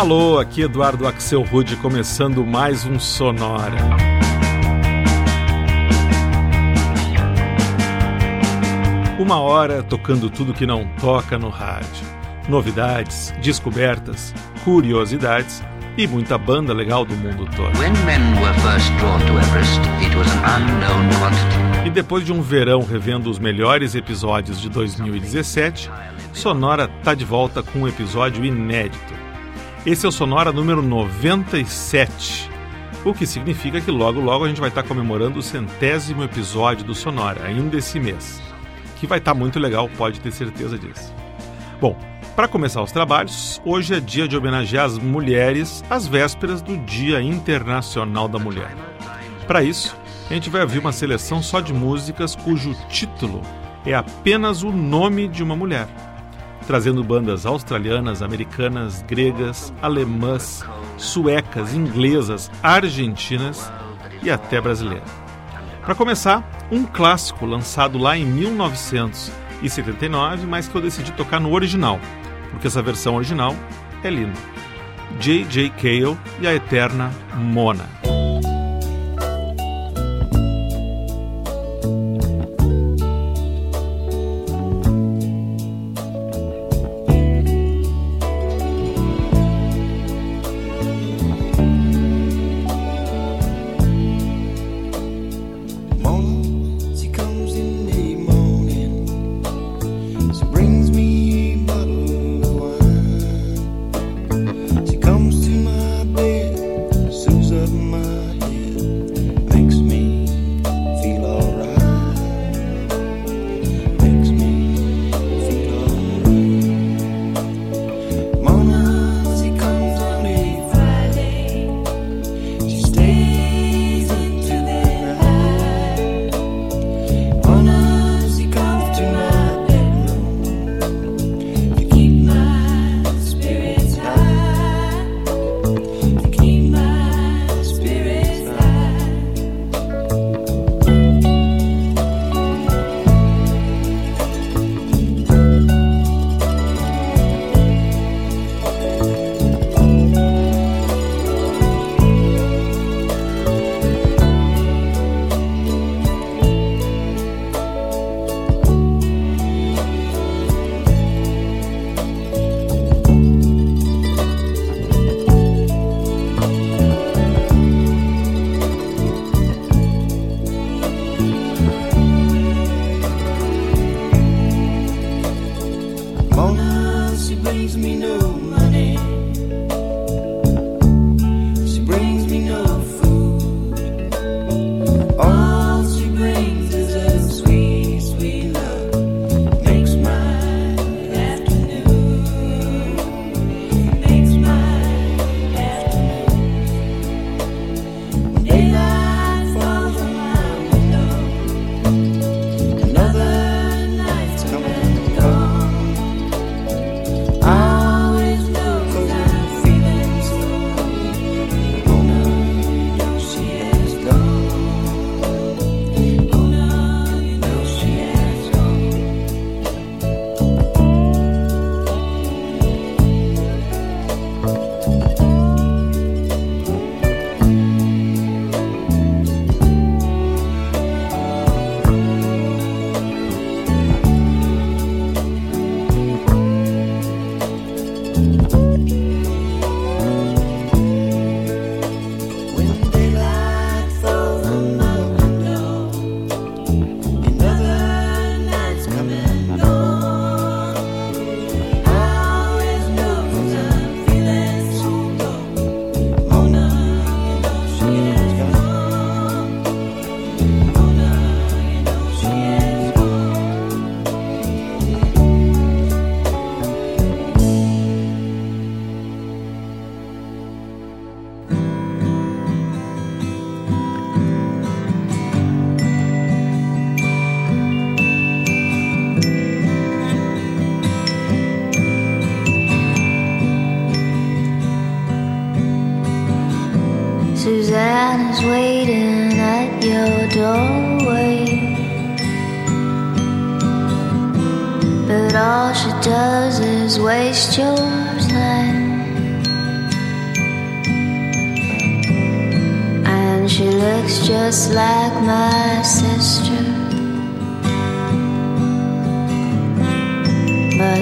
Alô, aqui Eduardo Axel Rude começando mais um Sonora. Uma hora tocando tudo que não toca no rádio. Novidades, descobertas, curiosidades e muita banda legal do mundo todo. Everest, e depois de um verão revendo os melhores episódios de 2017, Sonora tá de volta com um episódio inédito. Esse é o Sonora número 97, o que significa que logo logo a gente vai estar comemorando o centésimo episódio do Sonora, ainda esse mês. Que vai estar muito legal, pode ter certeza disso. Bom, para começar os trabalhos, hoje é dia de homenagear as mulheres às vésperas do Dia Internacional da Mulher. Para isso, a gente vai ouvir uma seleção só de músicas cujo título é apenas o nome de uma mulher trazendo bandas australianas, americanas, gregas, alemãs, suecas, inglesas, argentinas e até brasileiras. Para começar, um clássico lançado lá em 1979, mas que eu decidi tocar no original, porque essa versão original é linda. J.J. Cale e a eterna Mona.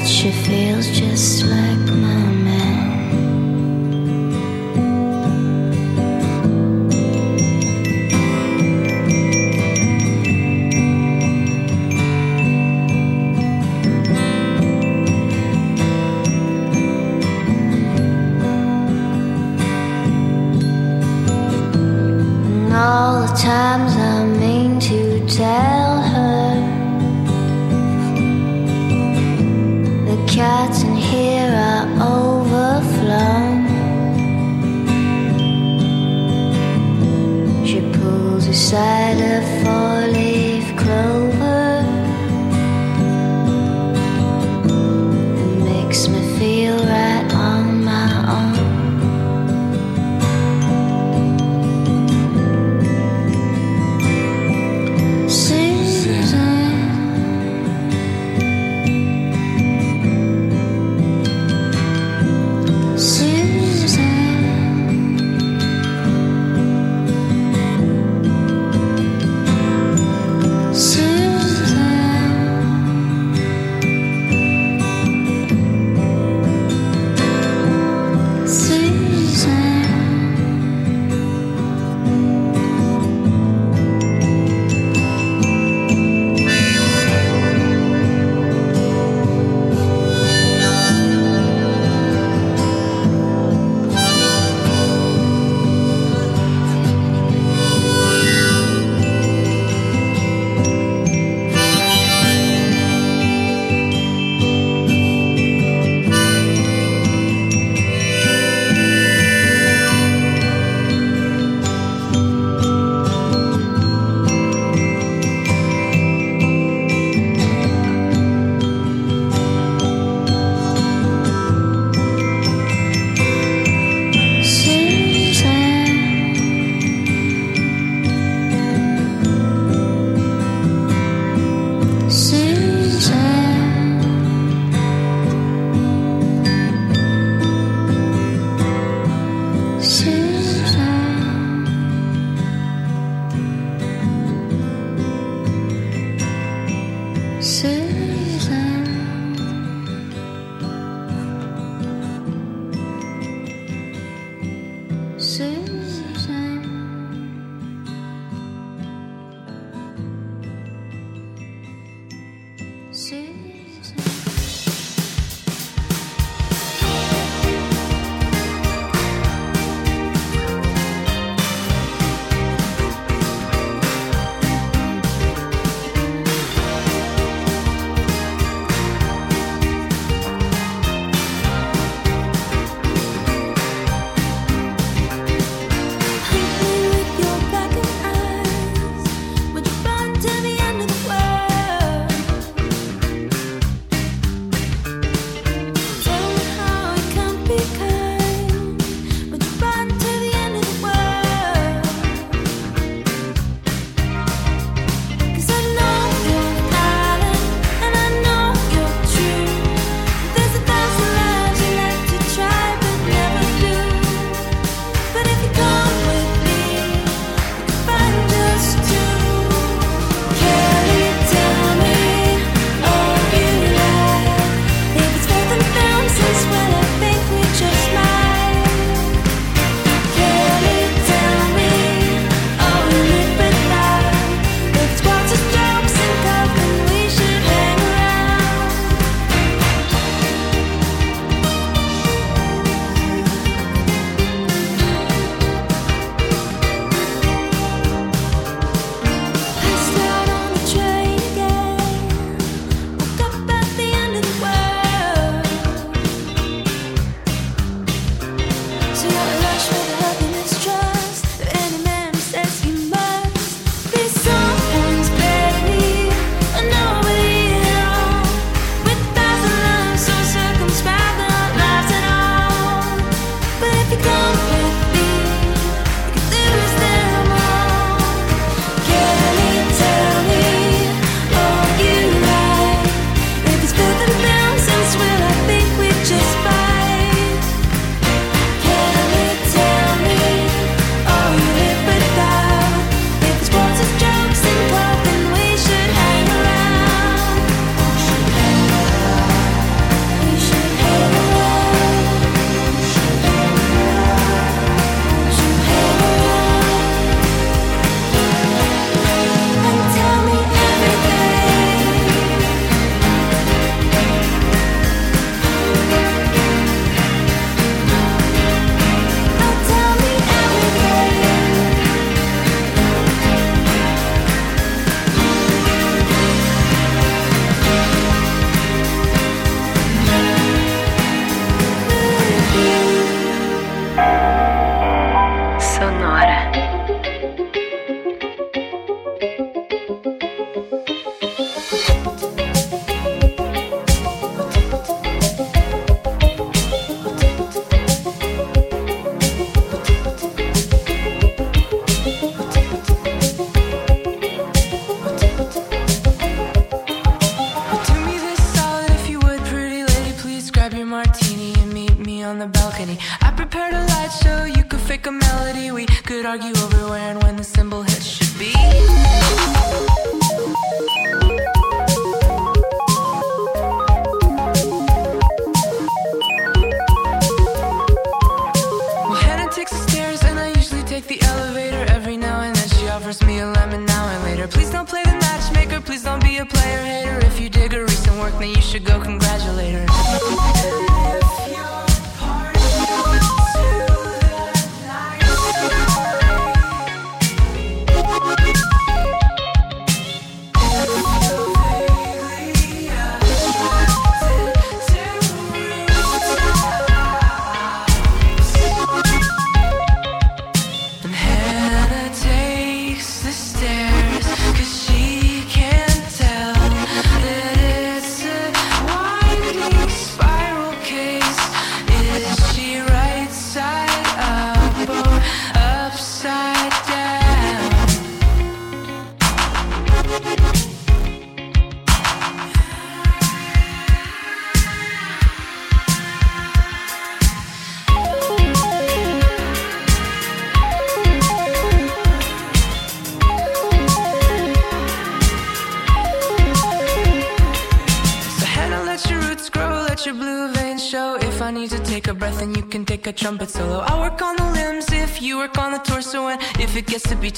She feels just like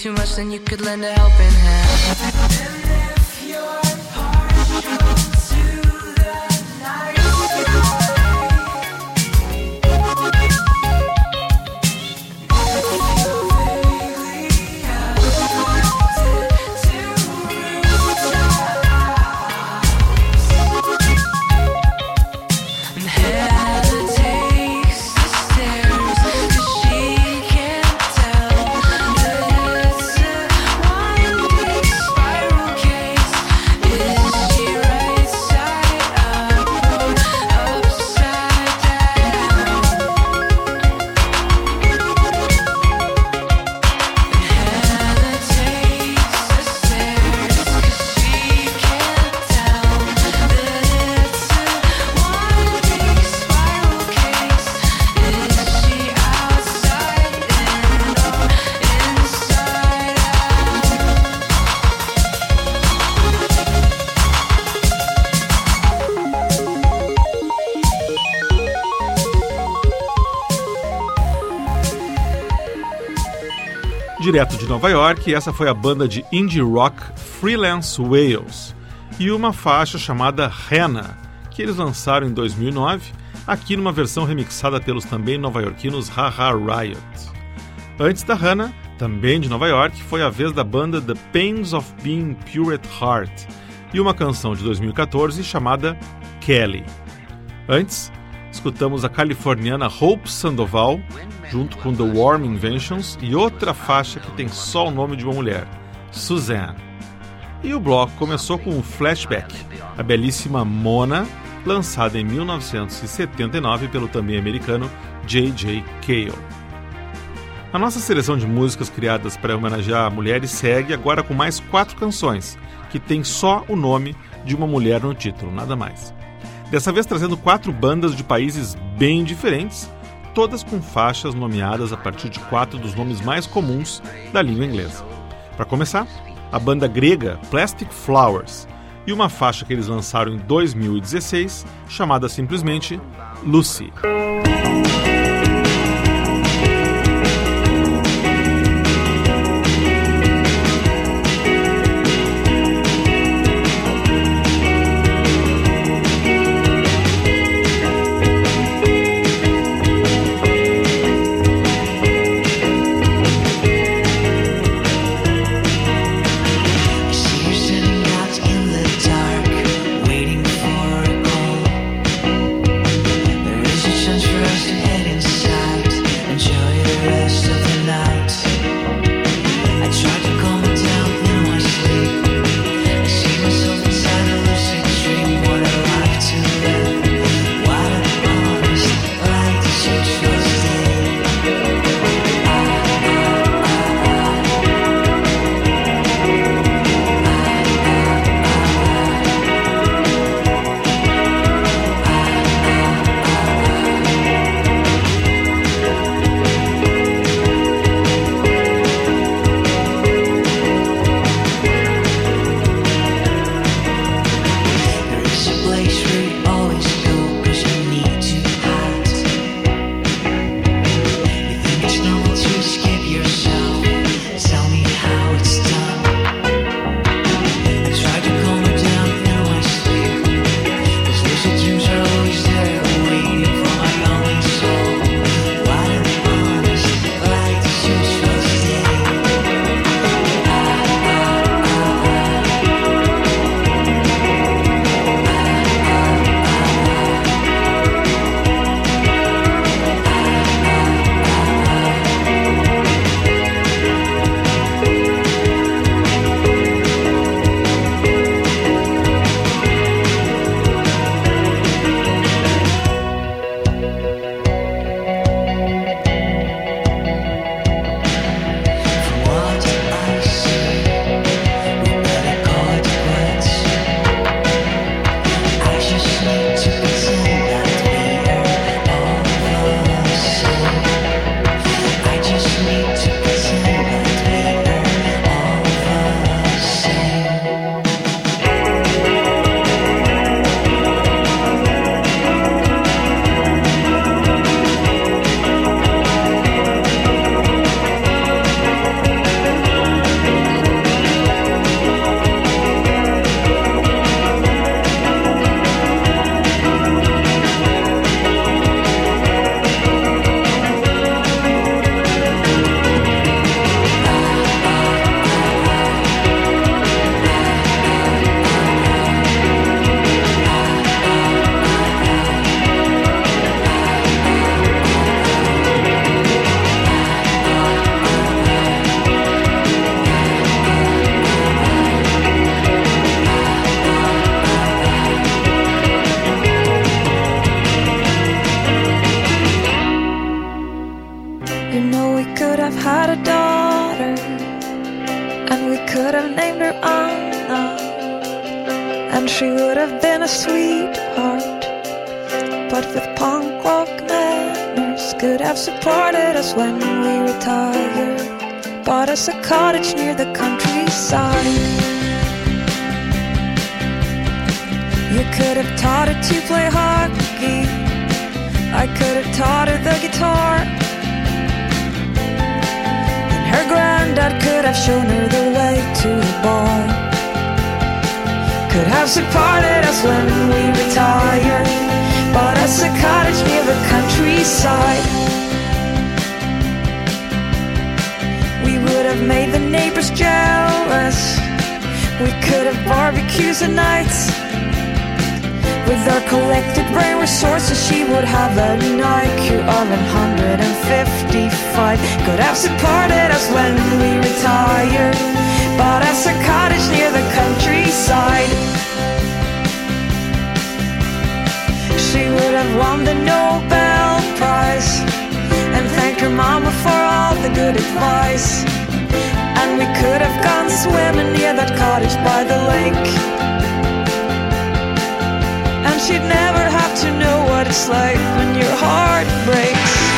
too much, then you could lend a helping hand. Direto de Nova York, essa foi a banda de indie rock Freelance Wales e uma faixa chamada Hannah, que eles lançaram em 2009, aqui numa versão remixada pelos também nova-iorquinos Haha Riot. Antes da Hannah, também de Nova York, foi a vez da banda The Pains of Being Pure at Heart e uma canção de 2014 chamada Kelly. Antes, escutamos a californiana Hope Sandoval, junto com The Warm Inventions, e outra faixa que tem só o nome de uma mulher, Suzanne. E o bloco começou com um flashback, a belíssima Mona, lançada em 1979 pelo também americano J.J. Cale. A nossa seleção de músicas criadas para homenagear mulheres segue agora com mais quatro canções, que tem só o nome de uma mulher no título, nada mais. Dessa vez trazendo quatro bandas de países bem diferentes, todas com faixas nomeadas a partir de quatro dos nomes mais comuns da língua inglesa. Para começar, a banda grega Plastic Flowers e uma faixa que eles lançaram em 2016 chamada simplesmente Lucy. Shown her the way to the bar. Could have supported us when we retired. Bought us a cottage near the countryside. We would have made the neighbors jealous. We could have barbecues at nights. With her collected brain resources, she would have an IQ of 155. Could have supported us when we retired. Bought us a cottage near the countryside. She would have won the Nobel Prize and thanked her mama for all the good advice. And we could have gone swimming near that cottage by the lake. She'd never have to know what it's like when your heart breaks.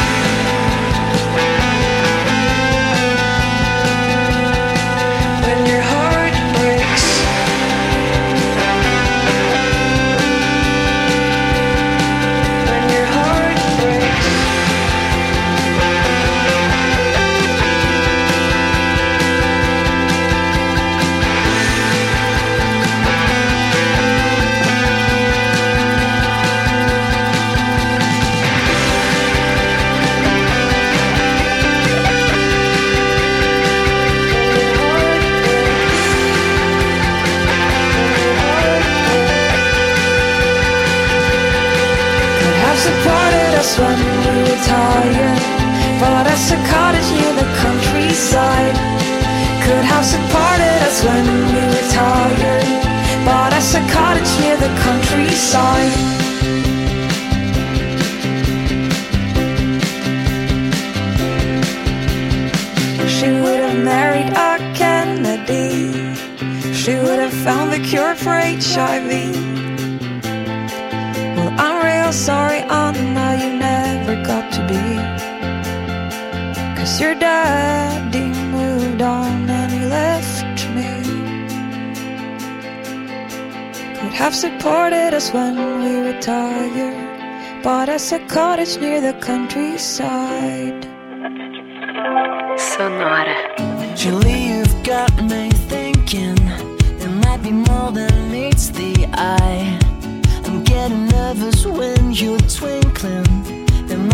Us when we retired. Bought us a cottage near the countryside. Could have supported us when we retired. Bought us a cottage near the countryside. She would have married a Kennedy. She would have found the cure for HIV. Well, I'm real sorry, Anna, you to be. Cause your daddy moved on and he left me. Could have supported us when we retired. Bought us a cottage near the countryside. Sonora. Julie, you've got me thinking there might be more than meets the eye. I'm getting nervous when you're twinkling.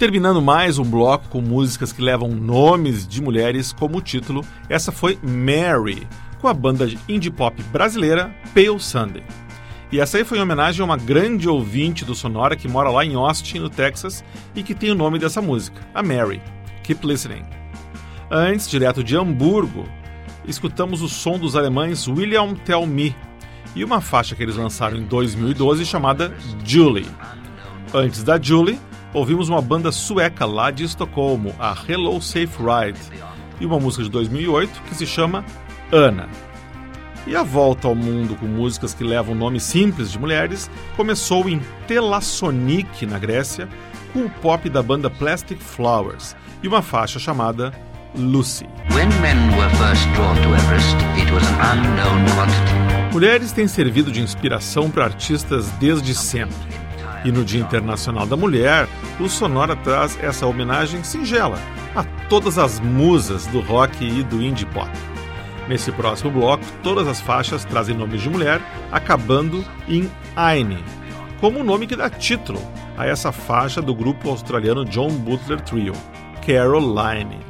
Terminando mais um bloco com músicas que levam nomes de mulheres como título, essa foi Mary, com a banda de indie pop brasileira Pale Sunday. E essa aí foi em homenagem a uma grande ouvinte do Sonora que mora lá em Austin, no Texas, e que tem o nome dessa música, a Mary. Keep listening. Antes, direto de Hamburgo, escutamos o som dos alemães William Tell Me e uma faixa que eles lançaram em 2012 chamada Julie. Antes da Julie, ouvimos uma banda sueca lá de Estocolmo, a Hello Safe Ride, e uma música de 2008 que se chama Ana. E a volta ao mundo com músicas que levam nomes simples de mulheres começou em Telasonique, na Grécia, com o pop da banda Plastic Flowers e uma faixa chamada Lucy. Everest. Mulheres têm servido de inspiração para artistas desde sempre. E no Dia Internacional da Mulher, o Sonora traz essa homenagem singela a todas as musas do rock e do indie pop. Nesse próximo bloco, todas as faixas trazem nomes de mulher, acabando em Aine, como o nome que dá título a essa faixa do grupo australiano John Butler Trio, Caroline.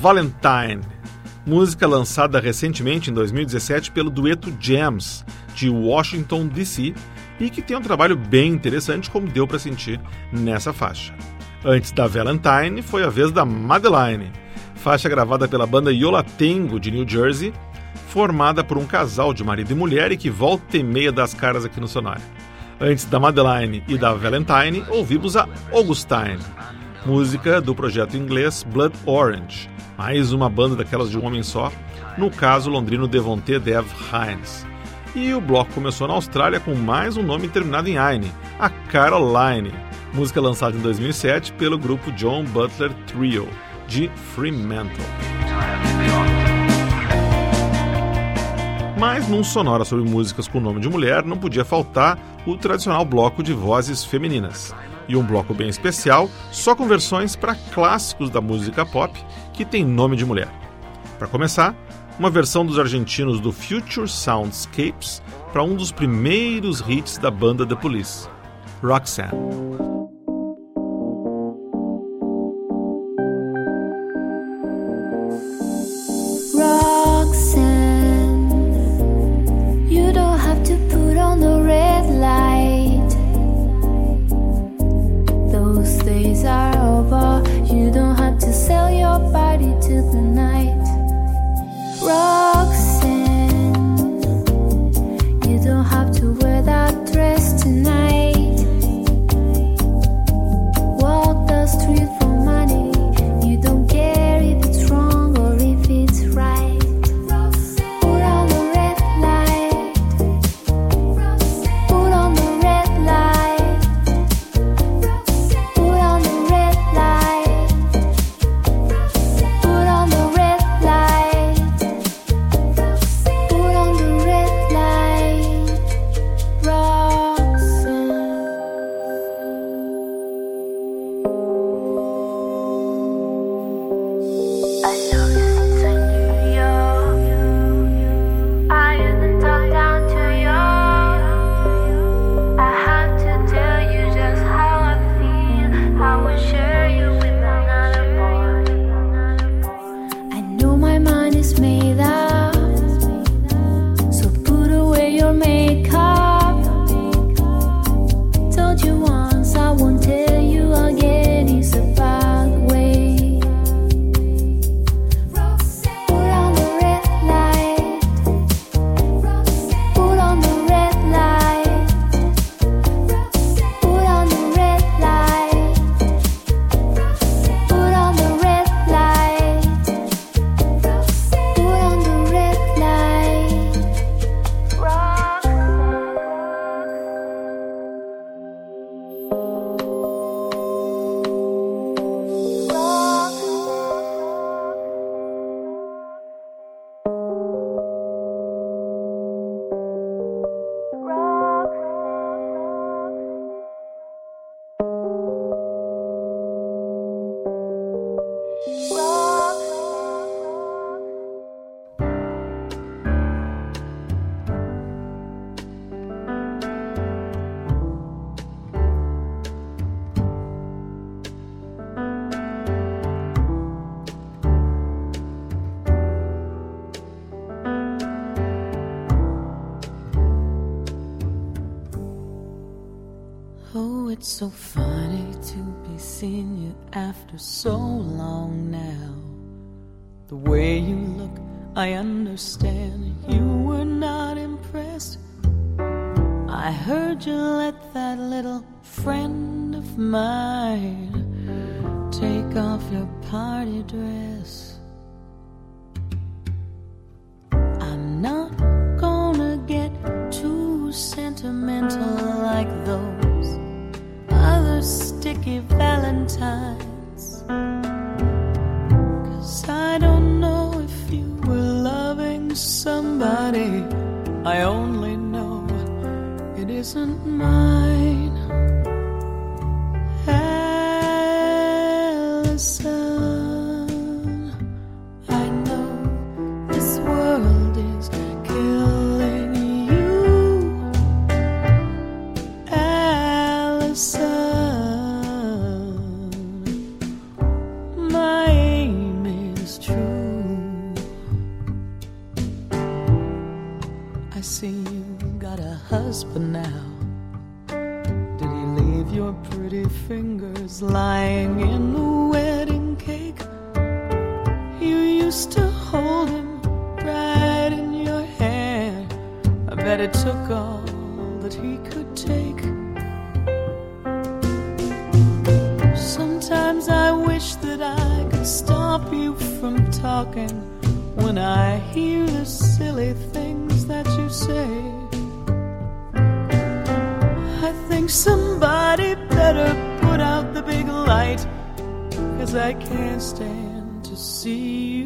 Valentine, música lançada recentemente em 2017 pelo dueto Jams, de Washington DC, e que tem um trabalho bem interessante, como deu para sentir nessa faixa. Antes da Valentine, foi a vez da Madeline, faixa gravada pela banda Yola Tango de New Jersey, formada por um casal de marido e mulher e que volta e meia das caras aqui no Sonora. Antes da Madeline e da Valentine, ouvimos a Augustine, música do projeto inglês Blood Orange, mais uma banda daquelas de um homem só, no caso londrino Devonte Dev Hines. E o bloco começou na Austrália com mais um nome terminado em Aine, a Caroline, música lançada em 2007 pelo grupo John Butler Trio, de Fremantle. Mas num sonora sobre músicas com nome de mulher não podia faltar o tradicional bloco de vozes femininas. E um bloco bem especial, só com versões para clássicos da música pop que tem nome de mulher. Para começar, uma versão dos argentinos do Future Soundscapes para um dos primeiros hits da banda The Police, Roxanne. It's so funny to be seeing you after so long now. The way you look, I understand you were not impressed. I heard you let that little friend of mine take off your party dress. It took all that he could take. Sometimes I wish that I could stop you from talking when I hear the silly things that you say. I think somebody better put out the big light, cause I can't stand to see you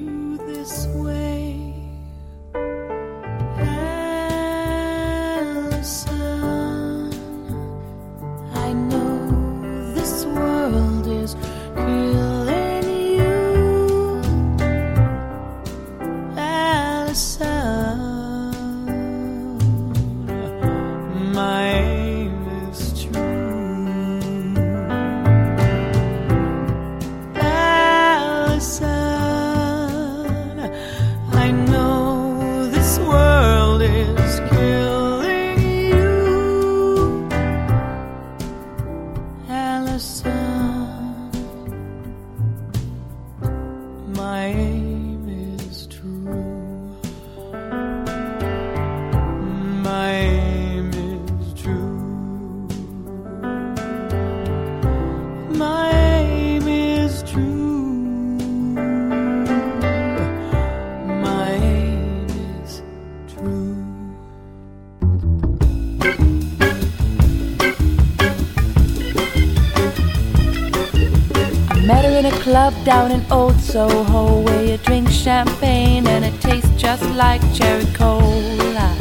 down in Old Soho where you drink champagne and it tastes just like cherry cola.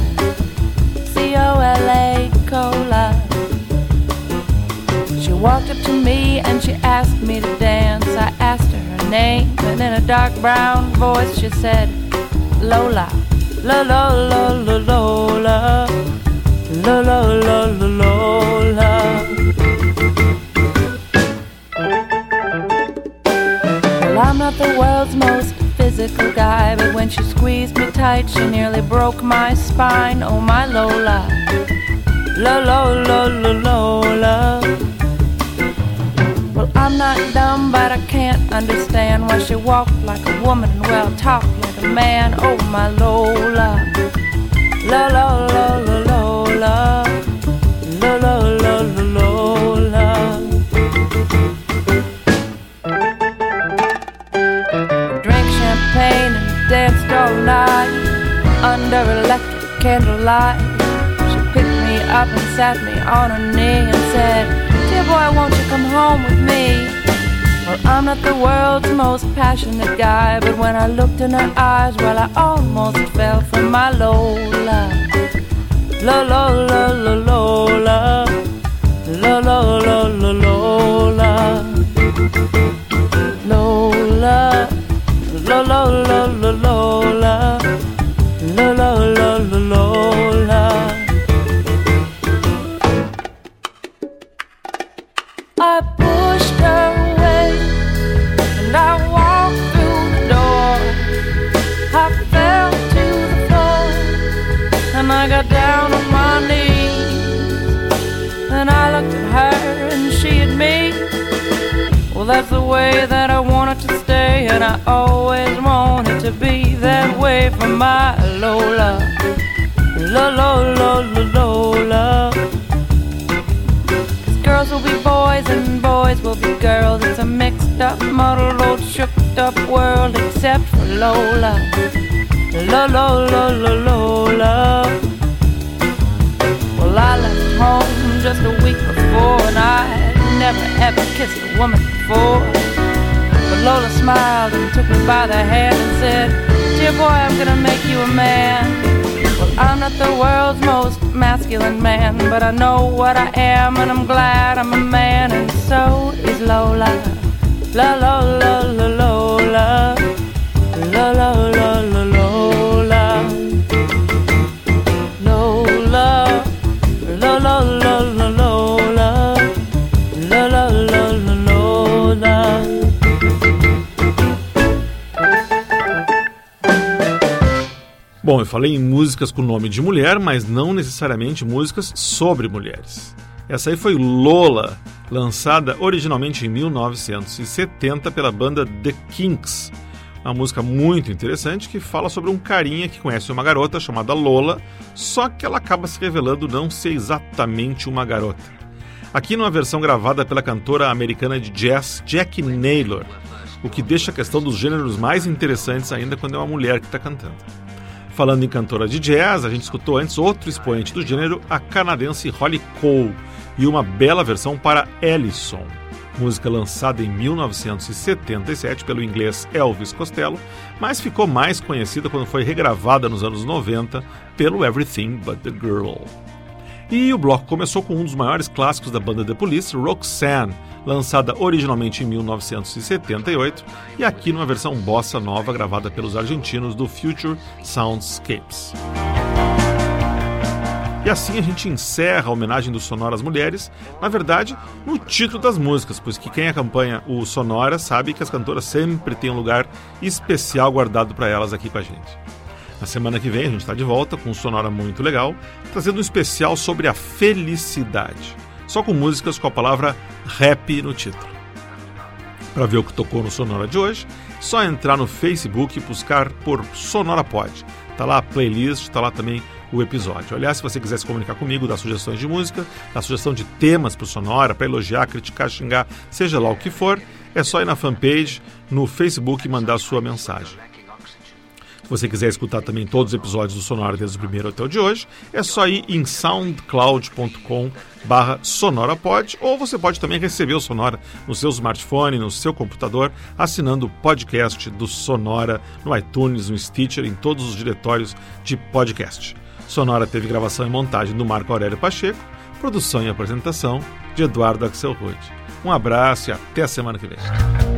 C O L A cola. She walked up to me and she asked me to dance. I asked her her name and in a dark brown voice she said, Lola. Lola, Lola, Lola. Lola, Lola, Lola. Not the world's most physical guy, but when she squeezed me tight, she nearly broke my spine. Oh, my Lola. Lola, Lola, Lola. Well, I'm not dumb, but I can't understand why she walked like a woman and well talked like a man. Oh, my Lola. Lola, Lola, Lola. Lola, candlelight. She picked me up and sat me on her knee and said, Dear boy, won't you come home with me? Well, I'm not the world's most passionate guy, but when I looked in her eyes, well, I almost fell for my Lola. Lola, Lola, Lola. Lola, Lola, Lola. Lola. Lola, Lola, Lola. Got down on my knees. And I looked at her and she at me. Well, that's the way that I wanted to stay, and I always wanted to be that way for my Lola. Lola, Lola, Lola. Cause girls will be boys and boys will be girls. It's a mixed up, muddled, old, shook up world, except for Lola. Lola, Lola, Lola. Well, I left home just a week before, and I never ever kissed a woman before. But Lola smiled and took me by the hand and said, Dear boy, I'm gonna make you a man. Well, I'm not the world's most masculine man, but I know what I am, and I'm glad I'm a man, and so is Lola. La la la la Lola. La la la la Bom, eu falei em músicas com nome de mulher, mas não necessariamente músicas sobre mulheres. Essa aí foi Lola, lançada originalmente em 1970 pela banda The Kinks. Uma música muito interessante que fala sobre um carinha que conhece uma garota chamada Lola, só que ela acaba se revelando não ser exatamente uma garota. Aqui numa versão gravada pela cantora americana de jazz Jackie Naylor, o que deixa a questão dos gêneros mais interessantes ainda quando é uma mulher que está cantando. Falando em cantora de jazz, a gente escutou antes outro expoente do gênero, a canadense Holly Cole, e uma bela versão para Ellison, música lançada em 1977 pelo inglês Elvis Costello, mas ficou mais conhecida quando foi regravada nos anos 90 pelo Everything But the Girl. E o bloco começou com um dos maiores clássicos da banda The Police, Roxanne, lançada originalmente em 1978 e aqui numa versão bossa nova gravada pelos argentinos do Future Soundscapes. E assim a gente encerra a homenagem do Sonora às mulheres, na verdade, no título das músicas, pois que quem acompanha o Sonora sabe que as cantoras sempre têm um lugar especial guardado para elas aqui com a gente. Na semana que vem a gente está de volta com um Sonora muito legal, trazendo um especial sobre a felicidade, só com músicas com a palavra rap no título. Para ver o que tocou no Sonora de hoje, só entrar no Facebook e buscar por Sonora Pod. Tá lá a playlist, tá lá também o episódio. Aliás, se você quiser se comunicar comigo, dar sugestões de música, dar sugestão de temas para o Sonora, para elogiar, criticar, xingar, seja lá o que for, é só ir na fanpage, no Facebook e mandar sua mensagem. Se você quiser escutar também todos os episódios do Sonora desde o primeiro até o de hoje, é só ir em soundcloud.com barra sonorapod ou você pode também receber o Sonora no seu smartphone, no seu computador, assinando o podcast do Sonora no iTunes, no Stitcher, em todos os diretórios de podcast. Sonora teve gravação e montagem do Marco Aurélio Pacheco, produção e apresentação de Eduardo Axel Rude. Um abraço e até a semana que vem.